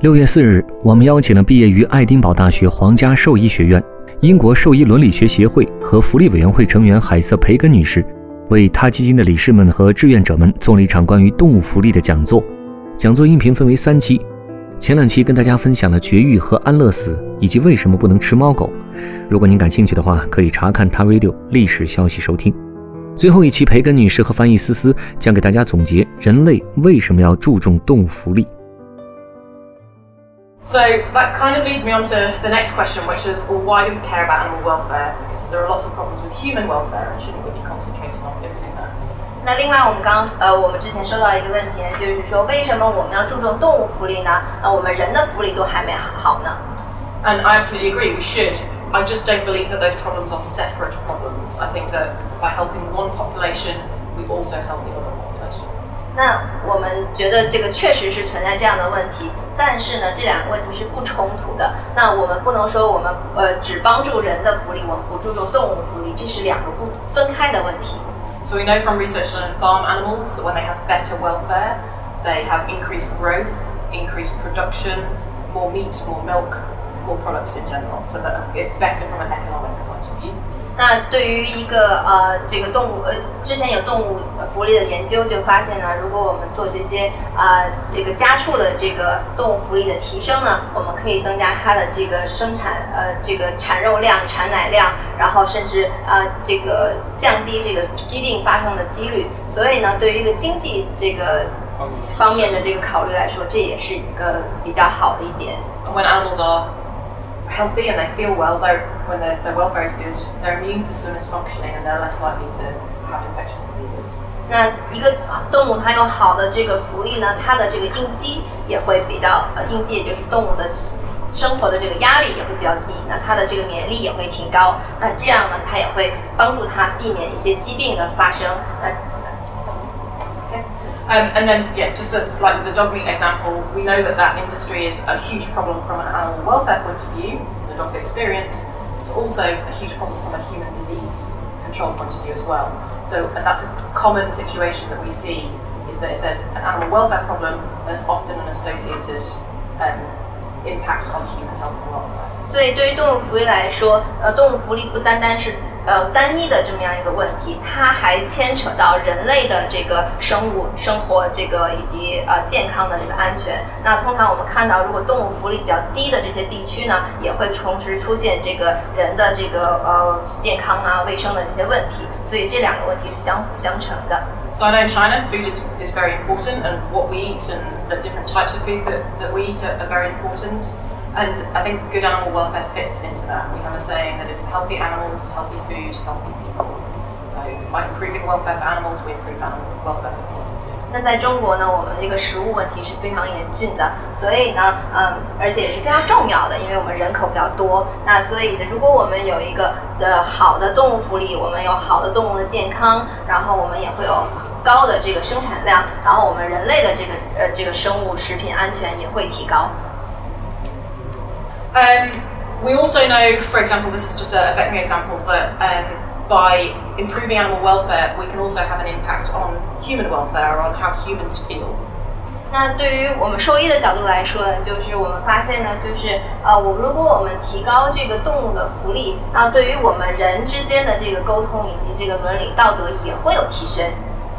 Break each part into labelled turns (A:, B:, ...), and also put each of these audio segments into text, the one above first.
A: 六月四日，我们邀请了毕业于爱丁堡大学皇家兽医学院、英国兽医伦理学协会和福利委员会成员海瑟·培根女士，为他基金的理事们和志愿者们做了一场关于动物福利的讲座。讲座音频分为三期，前两期跟大家分享了绝育和安乐死以及为什么不能吃猫狗。如果您感兴趣的话，可以查看他 Radio 历史消息收听。最后一期，培根女士和翻译思思将给大家总结人类为什么要注重动物福利。
B: So that kind of leads me on to the next question, which is, well, why do we care about animal welfare? Because there are lots of problems with human welfare, and shouldn't we be concentrating on fixing that?
C: 那另外，我们刚呃，我们之前收到一个问题，就是说，为什么我们要注重动物福利呢？那我们人的福利都还没好呢？
B: And I absolutely agree, we should. I just don't believe that those problems are separate problems. I think that by helping one population, we also help the other population.
C: 那我们觉得这个确实是存在这样的问题，但是呢，这两个问题是不冲突的。那我们不能说我们呃只帮助人的福利，我们不注重动物福利，这是两个不分开的问题。
B: So we know from research on farm animals that when they have better welfare, they have increased growth, increased production, more meat, more milk, more products in general. So that it's better from an economic point of view.
C: 那对于一个呃这个动物呃之前有动物福利的研究就发现呢，如果我们做这些啊这个家畜的这个动物福利的提升呢，我们可以增加它的这个生产呃这个产肉量、产奶量，然后甚至啊这个降低这个疾病发生的几率。所以呢，对于一个经济这个方面的这个考虑来说，这也是一个比较好的一点。
B: When animals are healthy and they feel well, when their, their welfare is good, their immune system is functioning and they're less likely to have infectious diseases.
C: 那一个动物它有好的这个福利呢，它的这个应激也会比较呃应激，也就是动物的生活的这个压力也会比较低，那它的这个免疫力也会提高。那这样呢，它也会帮助它避免一些疾病的发生。那
B: Um, and then, yeah, just as like the dog meat example, we know that that industry is a huge problem from an animal welfare point of view, the dog's experience. It's also a huge problem from a human disease control point of view as well. So, and that's a common situation that we see is that if there's an animal welfare problem, there's often an associated um, impact on human health and welfare.
C: 所以，对于动物福利来说，呃，动物福利不单单是 呃，单一的这么样一个问题，它还牵扯到人类的这个生物生活，这个以及呃健康的这个安全。那通常我们看到，如果动物福利比较低的这些地区呢，也会同时出现这个人的这个呃健康啊、卫生的这些问题。所以这两个问题是相辅相成的。
B: So I know in China, food is is very important, and what we eat and the different types of food that that we eat are very important. And I think good animal welfare fits into that. We have a saying that it's healthy animals, healthy food, healthy people. So by improving welfare for animals, we improve animal welfare for people too.
C: 那在中国呢，我们这个食物问题是非常严峻的，所以呢，嗯，而且也是非常重要的，因为我们人口比较多。那所以呢，如果我们有一个的好的动物福利，我们有好的动物的健康，然后我们也会有高的这个生产量，然后我们人类的这个呃这个生物食品安全也会提高。
B: um, we also know, for example, this is just a veterinary example, that um, by improving animal welfare, we can also have an impact on human welfare or on how humans feel.
C: 那对于我们兽医的角度来说，就是我们发现呢，就是呃，我如果我们提高这个动物的福利，那对于我们人之间的这个沟通以及这个伦理道德也会有提升。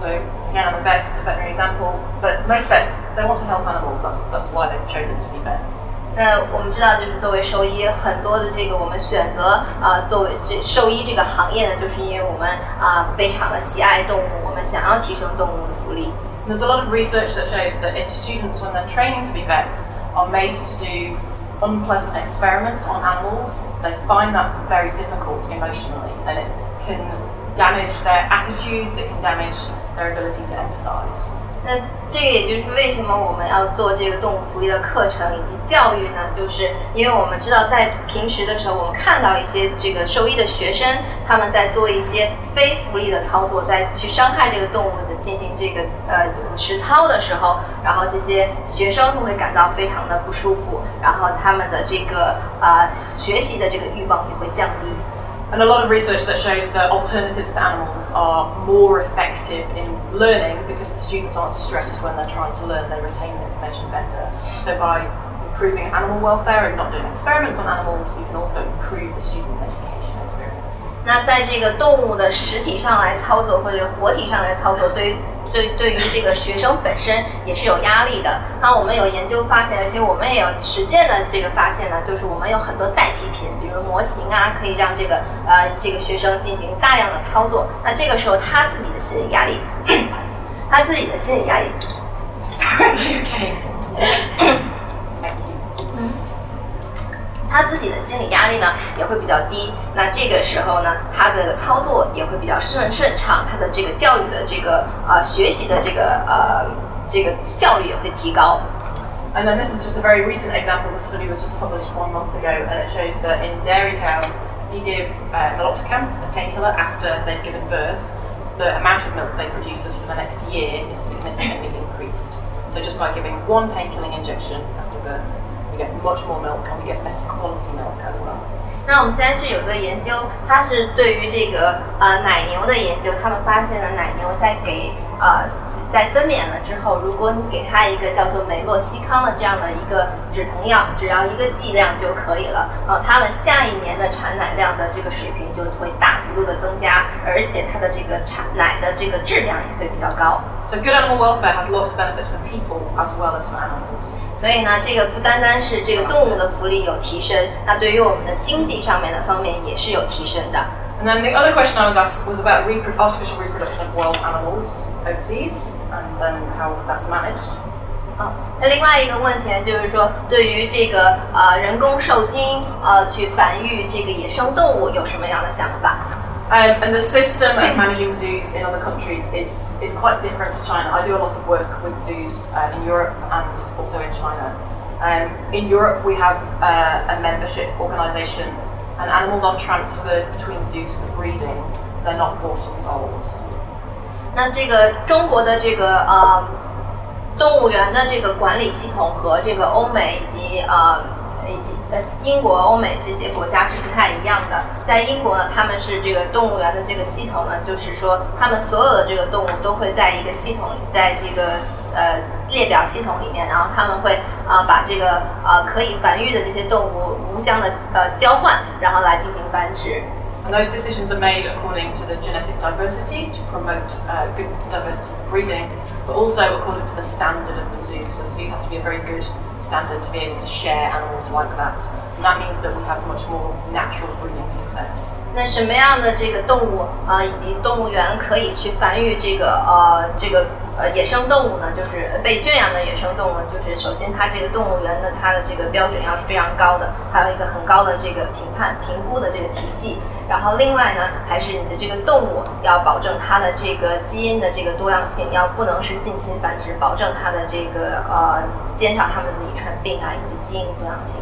B: So again, I'm a vet, it's a veterinary example, but most vets they want to help animals. That's that's why they've chosen to be vets.
C: 那我们知道，就是作为兽医，很多的这个我们选择啊，作为这兽医这个行业呢，就是因为我们啊非常的喜爱动物，我们想要提升动物的福利。
B: There's a lot of research that shows that if students, when they're training to be vets, are made to do unpleasant experiments on animals, they find that very difficult emotionally, and it can damage their attitudes, it can damage their ability to empathise.
C: 那这个也就是为什么我们要做这个动物福利的课程以及教育呢？就是因为我们知道，在平时的时候，我们看到一些这个兽医的学生，他们在做一些非福利的操作，在去伤害这个动物的进行这个呃实操的时候，然后这些学生就会感到非常的不舒服，然后他们的这个呃学习的这个欲望也会降低。
B: And a lot of research that shows that alternatives to animals are more effective in learning because the students aren't stressed when they're trying to learn, they retain the information better. So by improving animal welfare and not doing experiments on animals, we can also improve the student education experience.
C: 那在这个动物的实体上来操作，或者活体上来操作，对于 对对于这个学生本身也是有压力的。那我们有研究发现，而且我们也有实践的这个发现呢，就是我们有很多代替品，比如模型啊，可以让这个呃这个学生进行大量的操作。那这个时候他自己的心理压力，他自己的心理压力。
B: Sorry,
C: 他自己的心理压力呢也会比较低，那这个时候呢，他的操作也会比较顺顺畅，他的这个教育的这个呃学习的这个呃这个效率也会提高。
B: And then this is just a very recent example. The study was just published one month ago, and it shows that in dairy cows, if you give uh, meloxicam, a painkiller, after they've given birth, the amount of milk they produce us for the next year is significantly increased. So just by giving one painkilling injection after birth, we get much more milk and we get better quality milk as well.
C: 那我们现在是有个研究，它是对于这个呃奶牛的研究，他们发现了奶牛在给呃在分娩了之后，如果你给它一个叫做美洛西康的这样的一个止疼药，只要一个剂量就可以了，然后它们下一年的产奶量的这个水平就会大幅度的增加，而且它的这个产奶的这个质量也会比较高。
B: So good animal welfare has lots of benefits for people as well as for animals.
C: 所以呢，这个不单单是这个动物的福利有提升，那对于我们的经济上面的方面也是有提升的。
B: And then the other question I was asked was about repro- artificial reproduction of wild animals overseas and um, how that's managed.
C: 啊，那另外一个问题呢，就是说对于这个呃人工受精呃去繁育这个野生动物有什么样的想法？
B: Um, and the system of managing zoos in other countries is, is quite different to China. I do a lot of work with zoos uh, in Europe and also in China. Um, in Europe, we have uh, a membership organisation, and animals are transferred between zoos for breeding. They're not bought and sold.
C: 那这个中国的这个呃动物园的这个管理系统和这个欧美以及呃以及 英国、欧美这些国家是不太一样的。在英国呢，他们是这个动物园的这个系统呢，就是说他们所有的这个动物都会在一个系统，在这个呃列表系统里面，然后他们会呃把这个呃可以繁育的这些动物互相的呃交换，然后来进行繁殖。
B: And those decisions are made according to the genetic diversity to promote uh, good diversity for breeding, but also according to the standard of the zoo. So the zoo has to be a very good standard to be able to share animals like that. And that means that we have much more natural breeding success.
C: 那什么样的这个动物呃以及动物园可以去繁育这个呃这个 呃野生动物呢？就是被圈养的野生动物，就是首先它这个动物园的它的这个标准要是非常高的，还有一个很高的这个评判评估的这个体系。然后另外呢，还是你的这个动物要保证它的这个基因的这个多样性，要不能是近亲繁殖，保证它的这个呃减少它们的遗传病啊以及基因多样性。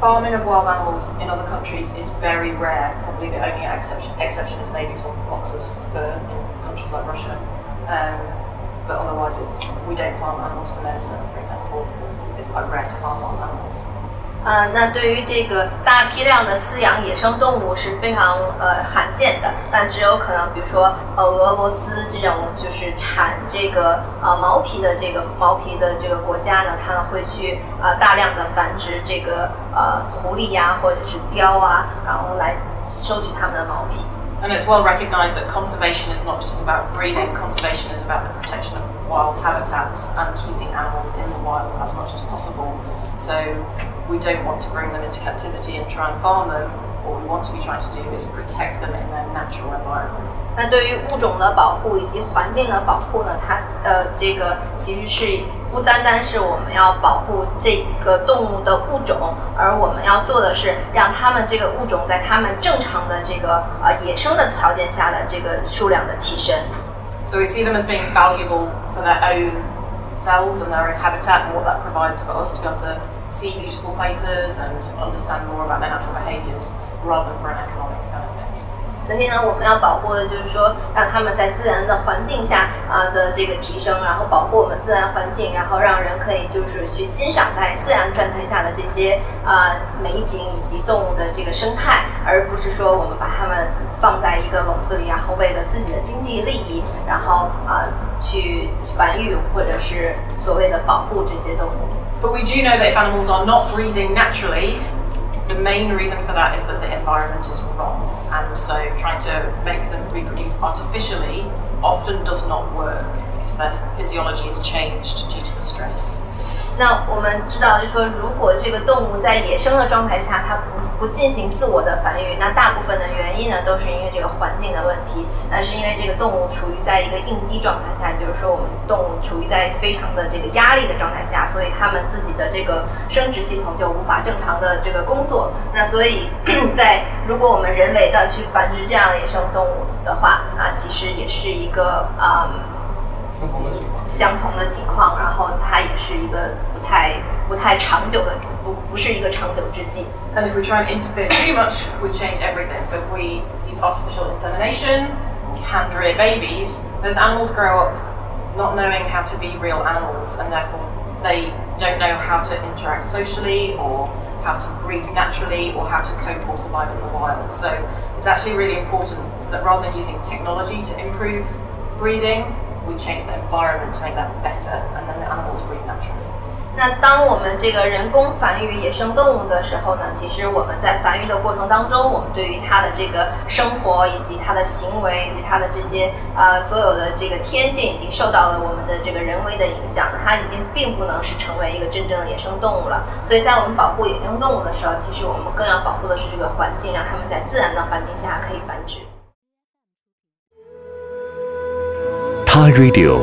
B: Farming of wild animals in other countries is very rare. Probably the only exception, exception is maybe some foxes for fur in countries like Russia. Um, but otherwise, it's we don't farm animals for medicine, for example. It's, it's quite rare to farm wild animals.
C: 呃，那对于这个大批量的饲养野生动物是非常呃罕见的，但只有可能，比如说呃俄罗斯这种就是产这个呃毛皮的这个毛皮的这个国家呢，他们会去呃大量的繁殖这个呃狐狸呀、或者是雕啊，然后来收取它们的毛皮。
B: And it's well recognised that conservation is not just about breeding, conservation is about the protection of wild habitats and keeping animals in the wild as much as possible. So we don't want to bring them into captivity and try and farm them. What we want to be trying to do is protect them in their natural environment.
C: 那对于物种的保护以及环境的保护呢，它呃这个其实是 不单单是我们要保护这个动物的物种，而我们要做的是让它们这个物种在它们正常的这个呃野生的条件下的这个数量的提升。
B: So we see them as being valuable for their own cells and their own habitat and what that provides for us to be able to see beautiful places and understand more about their natural behaviours rather than for an economic benefit.
C: 所以呢，我们要保护的就是说，让他们在自然的环境下啊、的这个提升，然后保护我们自然环境，然后让人可以就是去欣赏在自然状态下的这些啊、美景以及动物的这个生态，而不是说我们把它们放在一个笼子里，然后为了自己的经济利益，然后啊、去繁育或者是所谓的保护这些动物。
B: But we do know that animals are not breeding naturally, main reason for that is that the environment is wrong. And so trying to make them reproduce artificially often does not work because their physiology is changed due to the stress.
C: 那我们知道，就是说，如果这个动物在野生的状态下，它不 不进行自我的繁育，那大部分的原因呢，都是因为这个环境的问题。那是因为这个动物处于在一个应激状态下，就是说我们动物处于在非常的这个压力的状态下，所以它们自己的这个生殖系统就无法正常的这个工作。那所以 在如果我们人为的去繁殖这样的野生动物的话，那，其实也是一个嗯。
D: 相同的情况。
C: 相同的情况，然后它也是一个不太不太长久的，不不是一个长久之计。
B: And if we try and interfere too much, we change everything. So if we use artificial insemination, hand rear babies, those animals grow up not knowing how to be real animals and therefore they don't know how to interact socially or how to breed naturally or how to cope or survive in the wild. So it's actually really important that rather than using technology to improve breeding, we change the environment to make that better and then the animals breed naturally.
C: 那当我们这个人工繁育野生动物的时候呢，其实我们在繁育的过程当中，我们对于它的这个生活以及它的行为以及它的这些呃所有的这个天性，已经受到了我们的这个人为的影响，它已经并不能是成为一个真正的野生动物了。所以在我们保护野生动物的时候，其实我们更要保护的是这个环境，让它们在自然的环境下可以繁殖。
E: 他 Radio，